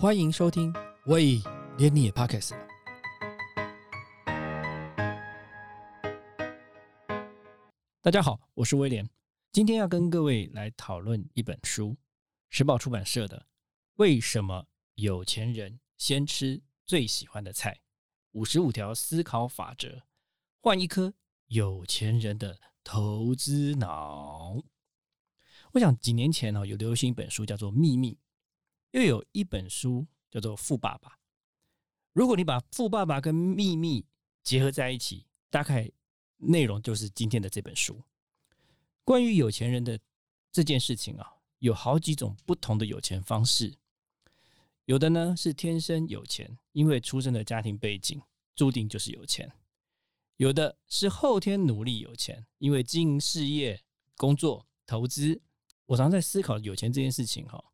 欢迎收听，喂，连你也 Podcast 了。大家好，我是威廉，今天要跟各位来讨论一本书，时报出版社的《为什么有钱人先吃最喜欢的菜：五十五条思考法则》，换一颗有钱人的投资脑。我想几年前呢，有流行一本书叫做《秘密》。又有一本书叫做《富爸爸》。如果你把《富爸爸》跟《秘密》结合在一起，大概内容就是今天的这本书。关于有钱人的这件事情啊，有好几种不同的有钱方式。有的呢是天生有钱，因为出生的家庭背景注定就是有钱；有的是后天努力有钱，因为经营事业、工作、投资。我常在思考有钱这件事情哈。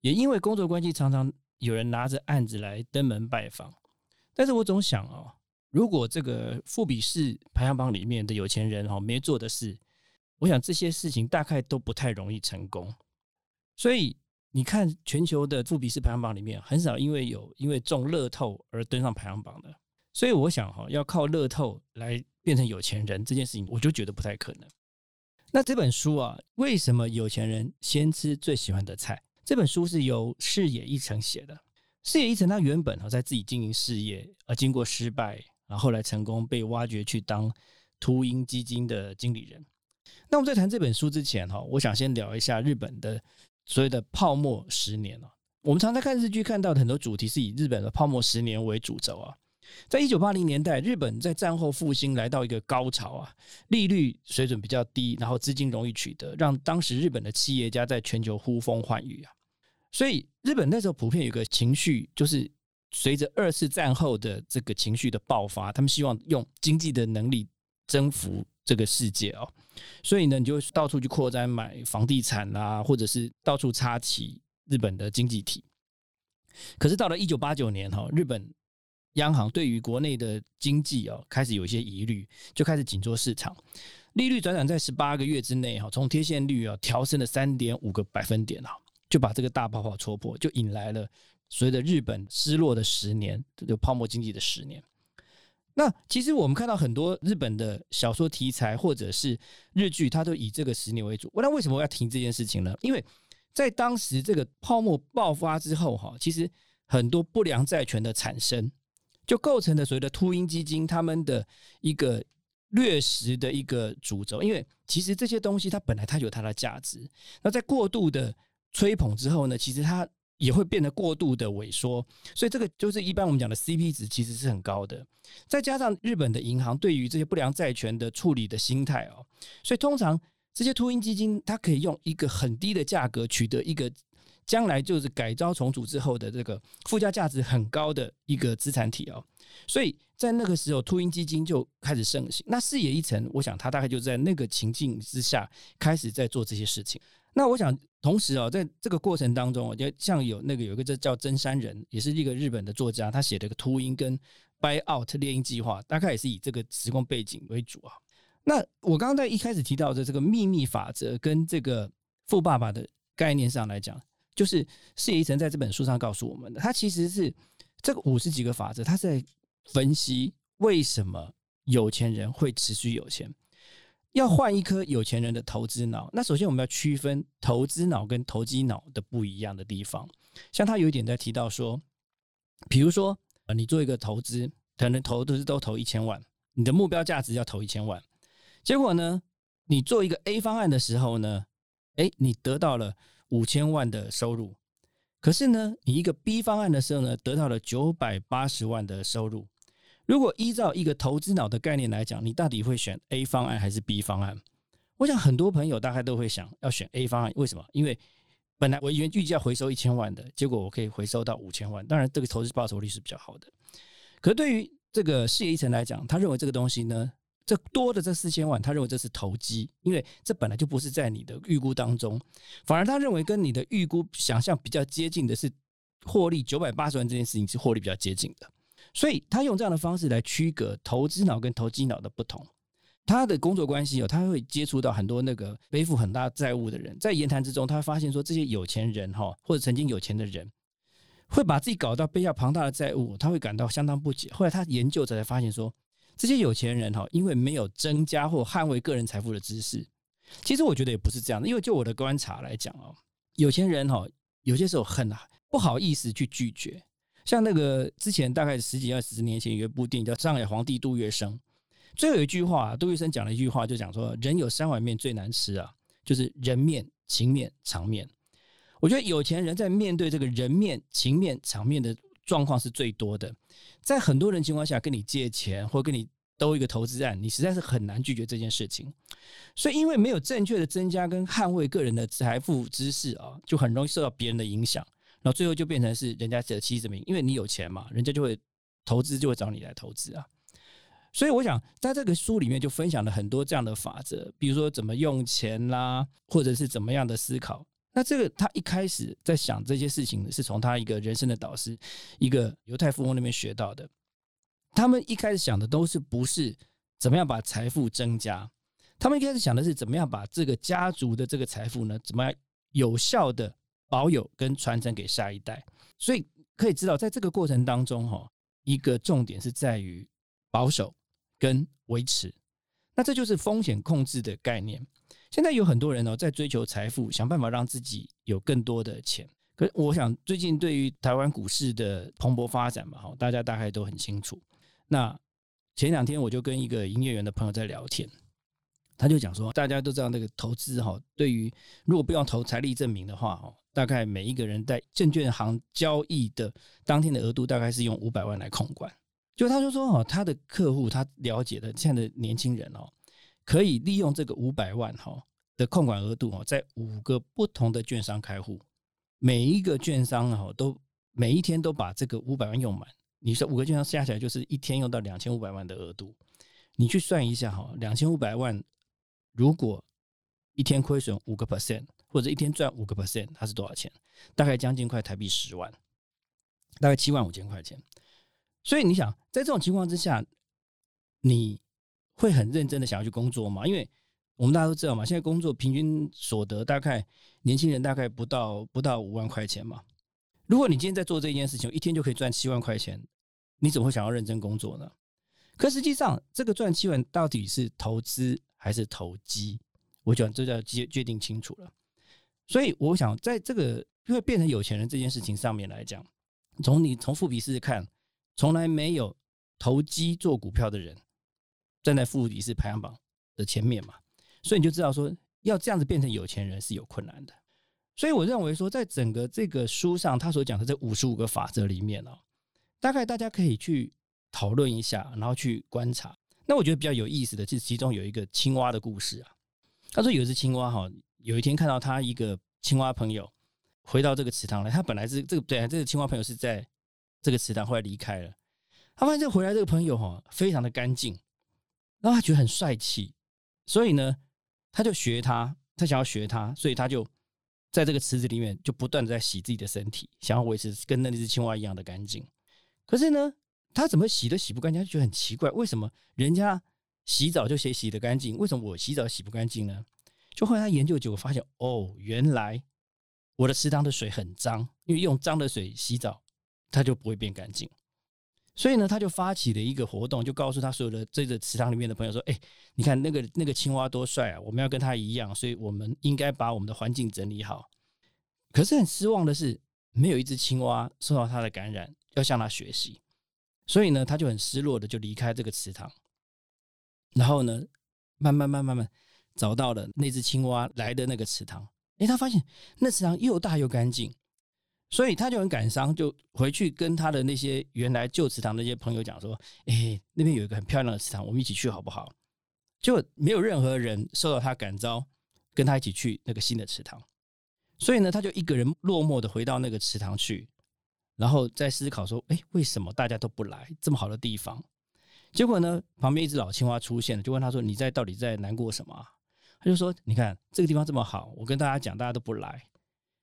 也因为工作关系，常常有人拿着案子来登门拜访。但是我总想哦，如果这个富比士排行榜里面的有钱人哈没做的事，我想这些事情大概都不太容易成功。所以你看，全球的富比士排行榜里面，很少因为有因为中乐透而登上排行榜的。所以我想哈，要靠乐透来变成有钱人这件事情，我就觉得不太可能。那这本书啊，为什么有钱人先吃最喜欢的菜？这本书是由视野一成写的。视野一成他原本哈在自己经营事业，而经过失败，然后来成功被挖掘去当秃鹰基金的经理人。那我们在谈这本书之前哈，我想先聊一下日本的所谓的泡沫十年。我们常在看日剧看到的很多主题是以日本的泡沫十年为主轴啊。在一九八零年代，日本在战后复兴来到一个高潮啊，利率水准比较低，然后资金容易取得，让当时日本的企业家在全球呼风唤雨啊。所以，日本那时候普遍有个情绪，就是随着二次战后的这个情绪的爆发，他们希望用经济的能力征服这个世界哦。所以呢，你就到处去扩张买房地产啊，或者是到处插旗日本的经济体。可是到了一九八九年哈，日本央行对于国内的经济哦开始有一些疑虑，就开始紧缩市场，利率转转在十八个月之内哈，从贴现率啊调升了三点五个百分点啊。就把这个大泡泡戳破，就引来了随着日本失落的十年，就泡沫经济的十年。那其实我们看到很多日本的小说题材或者是日剧，它都以这个十年为主。那为什么要提这件事情呢？因为在当时这个泡沫爆发之后，哈，其实很多不良债权的产生，就构成了所谓的秃鹰基金他们的一个掠食的一个主轴。因为其实这些东西它本来它有它的价值，那在过度的吹捧之后呢，其实它也会变得过度的萎缩，所以这个就是一般我们讲的 CP 值其实是很高的。再加上日本的银行对于这些不良债权的处理的心态哦，所以通常这些秃鹰基金它可以用一个很低的价格取得一个将来就是改造重组之后的这个附加价值很高的一个资产体哦。所以在那个时候，秃鹰基金就开始盛行。那视野一层，我想他大概就在那个情境之下开始在做这些事情。那我想，同时啊，在这个过程当中，我觉得像有那个有一个叫叫真山人，也是一个日本的作家，他写的一个秃鹰跟 buy out 猎鹰计划，大概也是以这个时空背景为主啊。那我刚刚在一开始提到的这个秘密法则跟这个富爸爸的概念上来讲，就是谢一成在这本书上告诉我们的，他其实是这个五十几个法则，他在分析为什么有钱人会持续有钱。要换一颗有钱人的投资脑，那首先我们要区分投资脑跟投机脑的不一样的地方。像他有一点在提到说，比如说，呃，你做一个投资，可能投都是都投一千万，你的目标价值要投一千万，结果呢，你做一个 A 方案的时候呢，哎，你得到了五千万的收入，可是呢，你一个 B 方案的时候呢，得到了九百八十万的收入。如果依照一个投资脑的概念来讲，你到底会选 A 方案还是 B 方案？我想很多朋友大概都会想要选 A 方案。为什么？因为本来我原预计要回收一千万的，结果我可以回收到五千万，当然这个投资报酬率是比较好的。可对于这个事业一层来讲，他认为这个东西呢，这多的这四千万，他认为这是投机，因为这本来就不是在你的预估当中，反而他认为跟你的预估想象比较接近的是获利九百八十万这件事情是获利比较接近的。所以他用这样的方式来区隔投资脑跟投机脑的不同。他的工作关系哦，他会接触到很多那个背负很大债务的人，在言谈之中，他会发现说，这些有钱人哈，或者曾经有钱的人，会把自己搞到背下庞大的债务，他会感到相当不解。后来他研究者才发现说，这些有钱人哈，因为没有增加或捍卫个人财富的知识。其实我觉得也不是这样的，因为就我的观察来讲哦，有钱人哈，有些时候很不好意思去拒绝。像那个之前大概十几二十年前有一部电影叫《上海皇帝杜月笙》，最后有一句话，杜月笙讲了一句话，就讲说：人有三碗面最难吃啊，就是人面、情面、场面。我觉得有钱人在面对这个人面、情面、场面的状况是最多的。在很多人情况下，跟你借钱或跟你兜一个投资案，你实在是很难拒绝这件事情。所以，因为没有正确的增加跟捍卫个人的财富知识啊，就很容易受到别人的影响，然后最后就变成是人家的妻子名，因为你有钱嘛，人家就会投资，就会找你来投资啊。所以，我想在这个书里面就分享了很多这样的法则，比如说怎么用钱啦，或者是怎么样的思考。那这个他一开始在想这些事情，是从他一个人生的导师，一个犹太富翁那边学到的。他们一开始想的都是不是怎么样把财富增加，他们一开始想的是怎么样把这个家族的这个财富呢，怎么样有效的保有跟传承给下一代。所以可以知道，在这个过程当中，哈，一个重点是在于保守跟维持。那这就是风险控制的概念。现在有很多人哦，在追求财富，想办法让自己有更多的钱。可是我想，最近对于台湾股市的蓬勃发展嘛，哈，大家大概都很清楚。那前两天我就跟一个营业员的朋友在聊天，他就讲说，大家都知道那个投资哈，对于如果不用投财力证明的话，哦，大概每一个人在证券行交易的当天的额度，大概是用五百万来控管。就他就说哦，他的客户他了解的现在的年轻人哦。可以利用这个五百万哈的控管额度哈，在五个不同的券商开户，每一个券商哈都每一天都把这个五百万用满。你说五个券商加起来就是一天用到两千五百万的额度，你去算一下哈，两千五百万如果一天亏损五个 percent，或者一天赚五个 percent，它是多少钱？大概将近快台币十万，大概七万五千块钱。所以你想，在这种情况之下，你。会很认真的想要去工作吗？因为我们大家都知道嘛，现在工作平均所得大概年轻人大概不到不到五万块钱嘛。如果你今天在做这件事情，一天就可以赚七万块钱，你怎么会想要认真工作呢？可实际上，这个赚七万到底是投资还是投机？我讲这要决决定清楚了。所以我想，在这个因为变成有钱人这件事情上面来讲，从你从富比士看，从来没有投机做股票的人。站在富比士排行榜的前面嘛，所以你就知道说，要这样子变成有钱人是有困难的。所以我认为说，在整个这个书上他所讲的这五十五个法则里面哦，大概大家可以去讨论一下，然后去观察。那我觉得比较有意思的，就是其中有一个青蛙的故事啊。他说有一只青蛙哈，有一天看到他一个青蛙朋友回到这个池塘来，他本来是这个对啊，这个青蛙朋友是在这个池塘，后来离开了。他发现这回来这个朋友哈，非常的干净。然后他觉得很帅气，所以呢，他就学他，他想要学他，所以他就在这个池子里面就不断的在洗自己的身体，想要维持跟那只青蛙一样的干净。可是呢，他怎么洗都洗不干净，就觉得很奇怪，为什么人家洗澡就洗洗的干净，为什么我洗澡洗不干净呢？就后来他研究结果发现，哦，原来我的池塘的水很脏，因为用脏的水洗澡，它就不会变干净。所以呢，他就发起了一个活动，就告诉他所有的这个池塘里面的朋友说：“哎，你看那个那个青蛙多帅啊！我们要跟他一样，所以我们应该把我们的环境整理好。”可是很失望的是，没有一只青蛙受到他的感染，要向他学习。所以呢，他就很失落的就离开这个池塘。然后呢，慢慢慢慢慢找到了那只青蛙来的那个池塘。哎，他发现那池塘又大又干净。所以他就很感伤，就回去跟他的那些原来旧池塘那些朋友讲说：“哎，那边有一个很漂亮的池塘，我们一起去好不好？”就没有任何人受到他感召，跟他一起去那个新的池塘。所以呢，他就一个人落寞的回到那个池塘去，然后在思考说：“哎，为什么大家都不来这么好的地方？”结果呢，旁边一只老青蛙出现了，就问他说：“你在到底在难过什么？”他就说：“你看这个地方这么好，我跟大家讲，大家都不来。”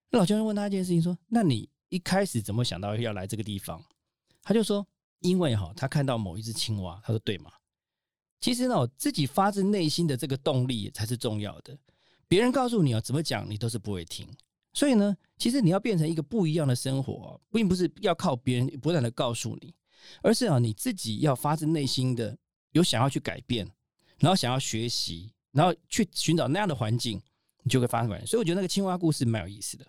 那老先生问他一件事情，说：“那你一开始怎么想到要来这个地方？”他就说：“因为哈，他看到某一只青蛙。”他说：“对吗？”其实呢，自己发自内心的这个动力才是重要的。别人告诉你啊，怎么讲你都是不会听。所以呢，其实你要变成一个不一样的生活，并不是要靠别人不断的告诉你，而是啊你自己要发自内心的有想要去改变，然后想要学习，然后去寻找那样的环境，你就会发生改变。所以我觉得那个青蛙故事蛮有意思的。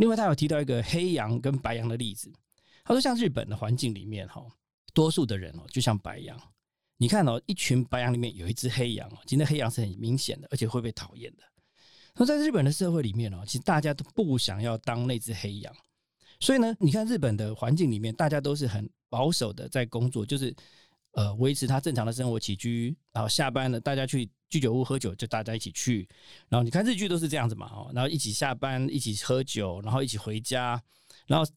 另外，他有提到一个黑羊跟白羊的例子。他说，像日本的环境里面，哈，多数的人哦，就像白羊。你看哦，一群白羊里面有一只黑羊哦，今天黑羊是很明显的，而且会被讨厌的。那在日本的社会里面哦，其实大家都不想要当那只黑羊，所以呢，你看日本的环境里面，大家都是很保守的在工作，就是呃维持他正常的生活起居，然后下班了大家去居酒屋喝酒，就大家一起去，然后你看日剧都是这样子嘛，哦，然后一起下班，一起喝酒，然后一起回家，然后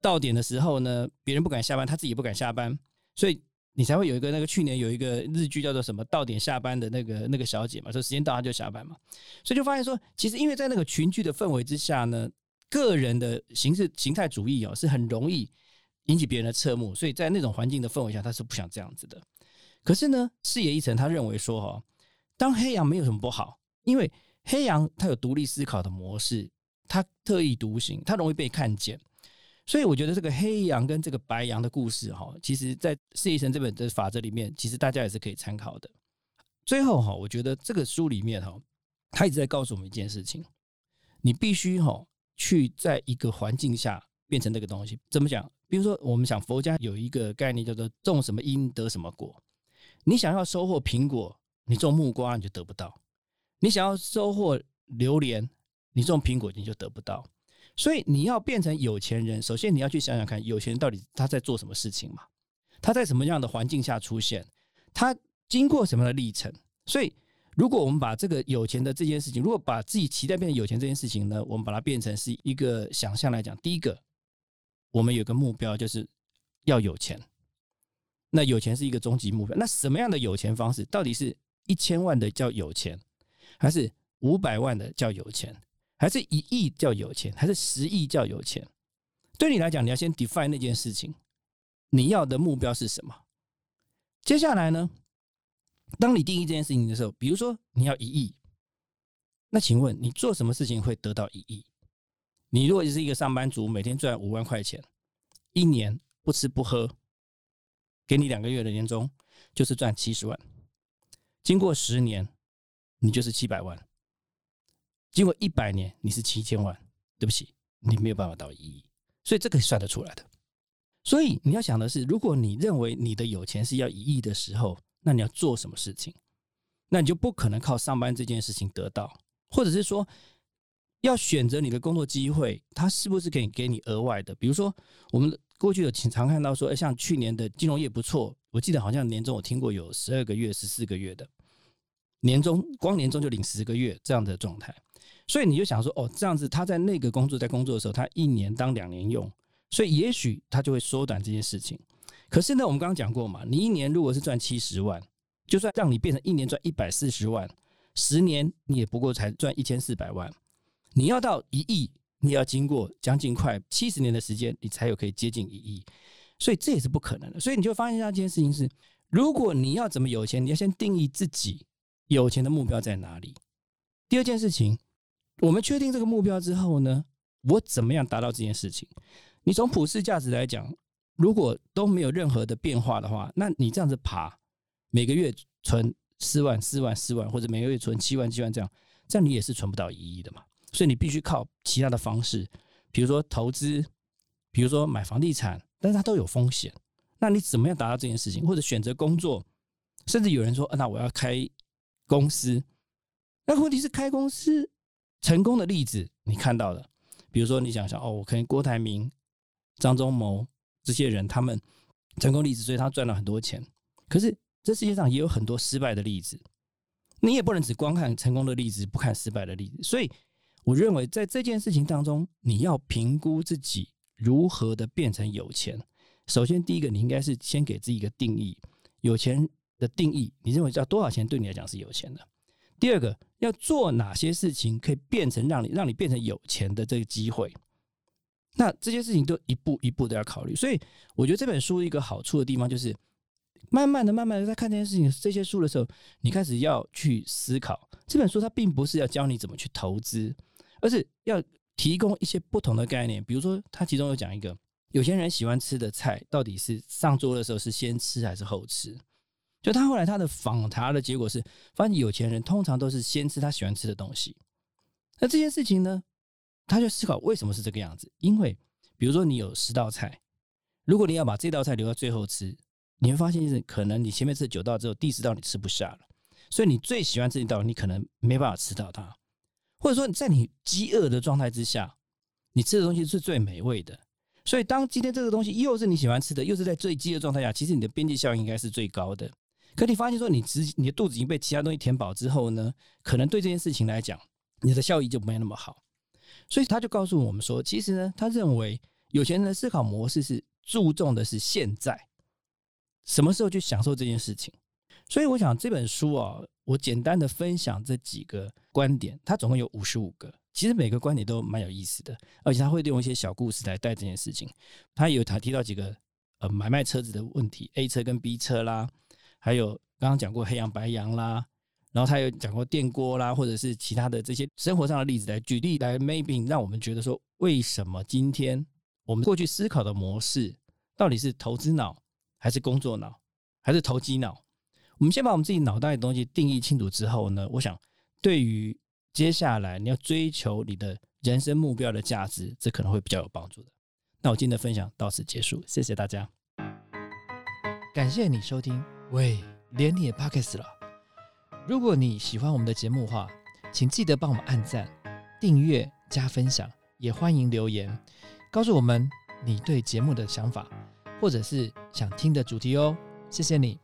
到点的时候呢，别人不敢下班，他自己也不敢下班，所以。你才会有一个那个去年有一个日剧叫做什么到点下班的那个那个小姐嘛，说时间到她就下班嘛，所以就发现说，其实因为在那个群聚的氛围之下呢，个人的形式形态主义哦是很容易引起别人的侧目，所以在那种环境的氛围下，他是不想这样子的。可是呢，视野一层，他认为说哈，当黑羊没有什么不好，因为黑羊它有独立思考的模式，它特立独行，它容易被看见。所以我觉得这个黑羊跟这个白羊的故事，哈，其实在《事业神》这本的法则里面，其实大家也是可以参考的。最后哈，我觉得这个书里面哈，他一直在告诉我们一件事情：你必须哈去在一个环境下变成那个东西。怎么讲？比如说，我们讲佛家有一个概念叫做“种什么因得什么果”。你想要收获苹果，你种木瓜你就得不到；你想要收获榴莲，你种苹果你就得不到。所以你要变成有钱人，首先你要去想想看，有钱人到底他在做什么事情嘛？他在什么样的环境下出现？他经过什么样的历程？所以，如果我们把这个有钱的这件事情，如果把自己期待变成有钱这件事情呢，我们把它变成是一个想象来讲，第一个，我们有个目标就是要有钱。那有钱是一个终极目标。那什么样的有钱方式？到底是一千万的叫有钱，还是五百万的叫有钱？还是一亿叫有钱，还是十亿叫有钱？对你来讲，你要先 define 那件事情，你要的目标是什么？接下来呢？当你定义这件事情的时候，比如说你要一亿，那请问你做什么事情会得到一亿？你如果是一个上班族，每天赚五万块钱，一年不吃不喝，给你两个月的年终，就是赚七十万。经过十年，你就是七百万。经过一百年，你是七千万，对不起，你没有办法到一亿，所以这个算得出来的。所以你要想的是，如果你认为你的有钱是要一亿的时候，那你要做什么事情？那你就不可能靠上班这件事情得到，或者是说，要选择你的工作机会，它是不是可以给你额外的？比如说，我们过去有常看到说，哎，像去年的金融业不错，我记得好像年终我听过有十二个月、十四个月的年终，光年终就领十个月这样的状态。所以你就想说，哦，这样子他在那个工作在工作的时候，他一年当两年用，所以也许他就会缩短这件事情。可是呢，我们刚刚讲过嘛，你一年如果是赚七十万，就算让你变成一年赚一百四十万，十年你也不过才赚一千四百万。你要到一亿，你要经过将近快七十年的时间，你才有可以接近一亿。所以这也是不可能的。所以你就发现一件事情是，如果你要怎么有钱，你要先定义自己有钱的目标在哪里。第二件事情。我们确定这个目标之后呢，我怎么样达到这件事情？你从普世价值来讲，如果都没有任何的变化的话，那你这样子爬，每个月存四万、四万、四万，或者每个月存七万、七万这样，这样你也是存不到一亿的嘛。所以你必须靠其他的方式，比如说投资，比如说买房地产，但是它都有风险。那你怎么样达到这件事情？或者选择工作，甚至有人说，那我要开公司，那问题是开公司。成功的例子你看到了，比如说你想想哦，我可能郭台铭、张忠谋这些人，他们成功例子，所以他赚了很多钱。可是这世界上也有很多失败的例子，你也不能只光看成功的例子，不看失败的例子。所以我认为在这件事情当中，你要评估自己如何的变成有钱。首先，第一个你应该是先给自己一个定义，有钱的定义，你认为要多少钱对你来讲是有钱的？第二个，要做哪些事情可以变成让你让你变成有钱的这个机会？那这些事情都一步一步都要考虑。所以，我觉得这本书一个好处的地方就是，慢慢的、慢慢的在看这件事情、这些书的时候，你开始要去思考。这本书它并不是要教你怎么去投资，而是要提供一些不同的概念，比如说他其中有讲一个，有些人喜欢吃的菜到底是上桌的时候是先吃还是后吃？就他后来他的访谈的结果是，发现有钱人通常都是先吃他喜欢吃的东西。那这件事情呢，他就思考为什么是这个样子？因为比如说你有十道菜，如果你要把这道菜留到最后吃，你会发现是可能你前面吃九道之后，第十道你吃不下了，所以你最喜欢这一道，你可能没办法吃到它。或者说你在你饥饿的状态之下，你吃的东西是最美味的。所以当今天这个东西又是你喜欢吃的，又是在最饥饿状态下，其实你的边际效应应该是最高的。可你发现说，你只你的肚子已经被其他东西填饱之后呢，可能对这件事情来讲，你的效益就没那么好。所以他就告诉我们说，其实呢，他认为有钱人的思考模式是注重的是现在，什么时候去享受这件事情。所以我想这本书啊。我简单的分享这几个观点，它总共有五十五个，其实每个观点都蛮有意思的，而且他会用一些小故事来带这件事情。他有他提到几个呃买卖车子的问题，A 车跟 B 车啦，还有刚刚讲过黑羊白羊啦，然后他有讲过电锅啦，或者是其他的这些生活上的例子来举例来 maybe 让我们觉得说，为什么今天我们过去思考的模式到底是投资脑还是工作脑还是投机脑？我们先把我们自己脑袋的东西定义清楚之后呢，我想对于接下来你要追求你的人生目标的价值，这可能会比较有帮助的。那我今天的分享到此结束，谢谢大家，感谢你收听。喂，连你也 pockets 了。如果你喜欢我们的节目的话，请记得帮我们按赞、订阅、加分享，也欢迎留言告诉我们你对节目的想法，或者是想听的主题哦。谢谢你。